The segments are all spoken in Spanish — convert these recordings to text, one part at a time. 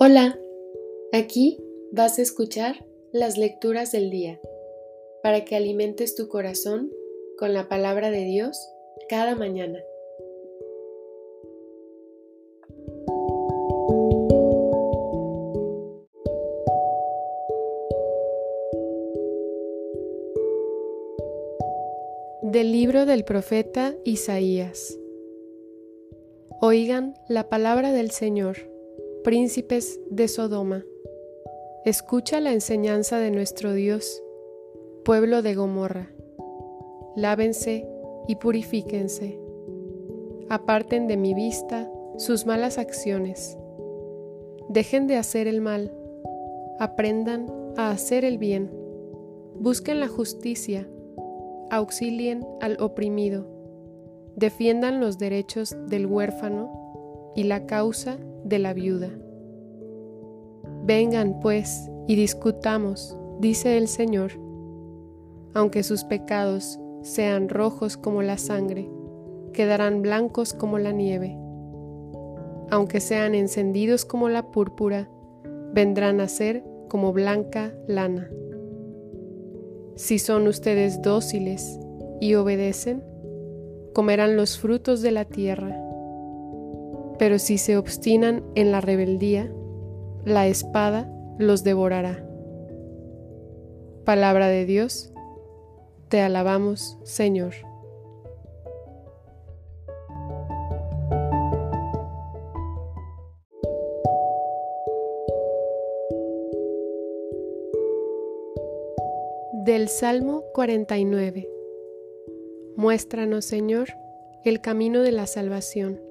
Hola, aquí vas a escuchar las lecturas del día para que alimentes tu corazón con la palabra de Dios cada mañana. Del libro del profeta Isaías. Oigan la palabra del Señor príncipes de Sodoma. Escucha la enseñanza de nuestro Dios, pueblo de Gomorra. Lávense y purifíquense. Aparten de mi vista sus malas acciones. Dejen de hacer el mal. Aprendan a hacer el bien. Busquen la justicia. Auxilien al oprimido. Defiendan los derechos del huérfano y la causa de la viuda. Vengan, pues, y discutamos, dice el Señor. Aunque sus pecados sean rojos como la sangre, quedarán blancos como la nieve. Aunque sean encendidos como la púrpura, vendrán a ser como blanca lana. Si son ustedes dóciles y obedecen, comerán los frutos de la tierra pero si se obstinan en la rebeldía, la espada los devorará. Palabra de Dios, te alabamos, Señor. Del Salmo 49 Muéstranos, Señor, el camino de la salvación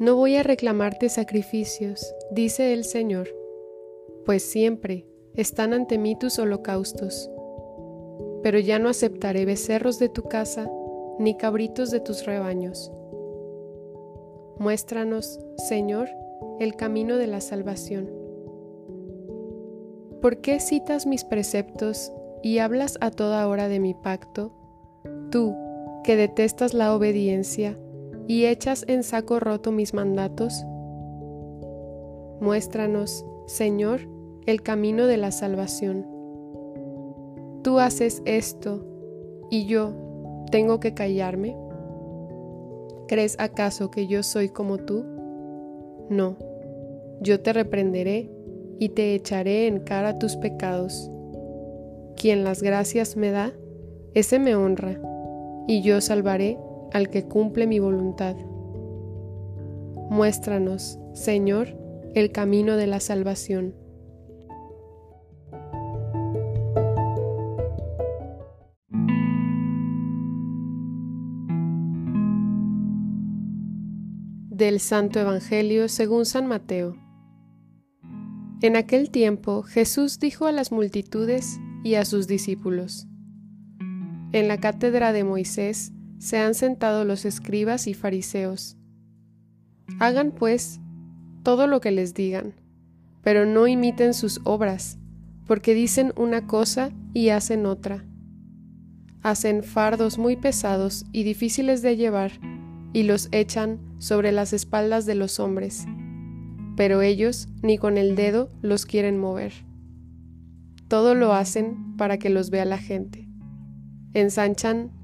no voy a reclamarte sacrificios, dice el Señor, pues siempre están ante mí tus holocaustos. Pero ya no aceptaré becerros de tu casa, ni cabritos de tus rebaños. Muéstranos, Señor, el camino de la salvación. ¿Por qué citas mis preceptos y hablas a toda hora de mi pacto? Tú, que detestas la obediencia, y echas en saco roto mis mandatos? Muéstranos, Señor, el camino de la salvación. Tú haces esto y yo tengo que callarme. ¿Crees acaso que yo soy como tú? No, yo te reprenderé y te echaré en cara tus pecados. Quien las gracias me da, ese me honra, y yo salvaré al que cumple mi voluntad. Muéstranos, Señor, el camino de la salvación. Del Santo Evangelio según San Mateo. En aquel tiempo Jesús dijo a las multitudes y a sus discípulos, En la cátedra de Moisés se han sentado los escribas y fariseos. Hagan, pues, todo lo que les digan, pero no imiten sus obras, porque dicen una cosa y hacen otra. Hacen fardos muy pesados y difíciles de llevar, y los echan sobre las espaldas de los hombres, pero ellos ni con el dedo los quieren mover. Todo lo hacen para que los vea la gente. Ensanchan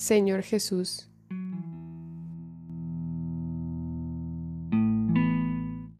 Señor Jesús.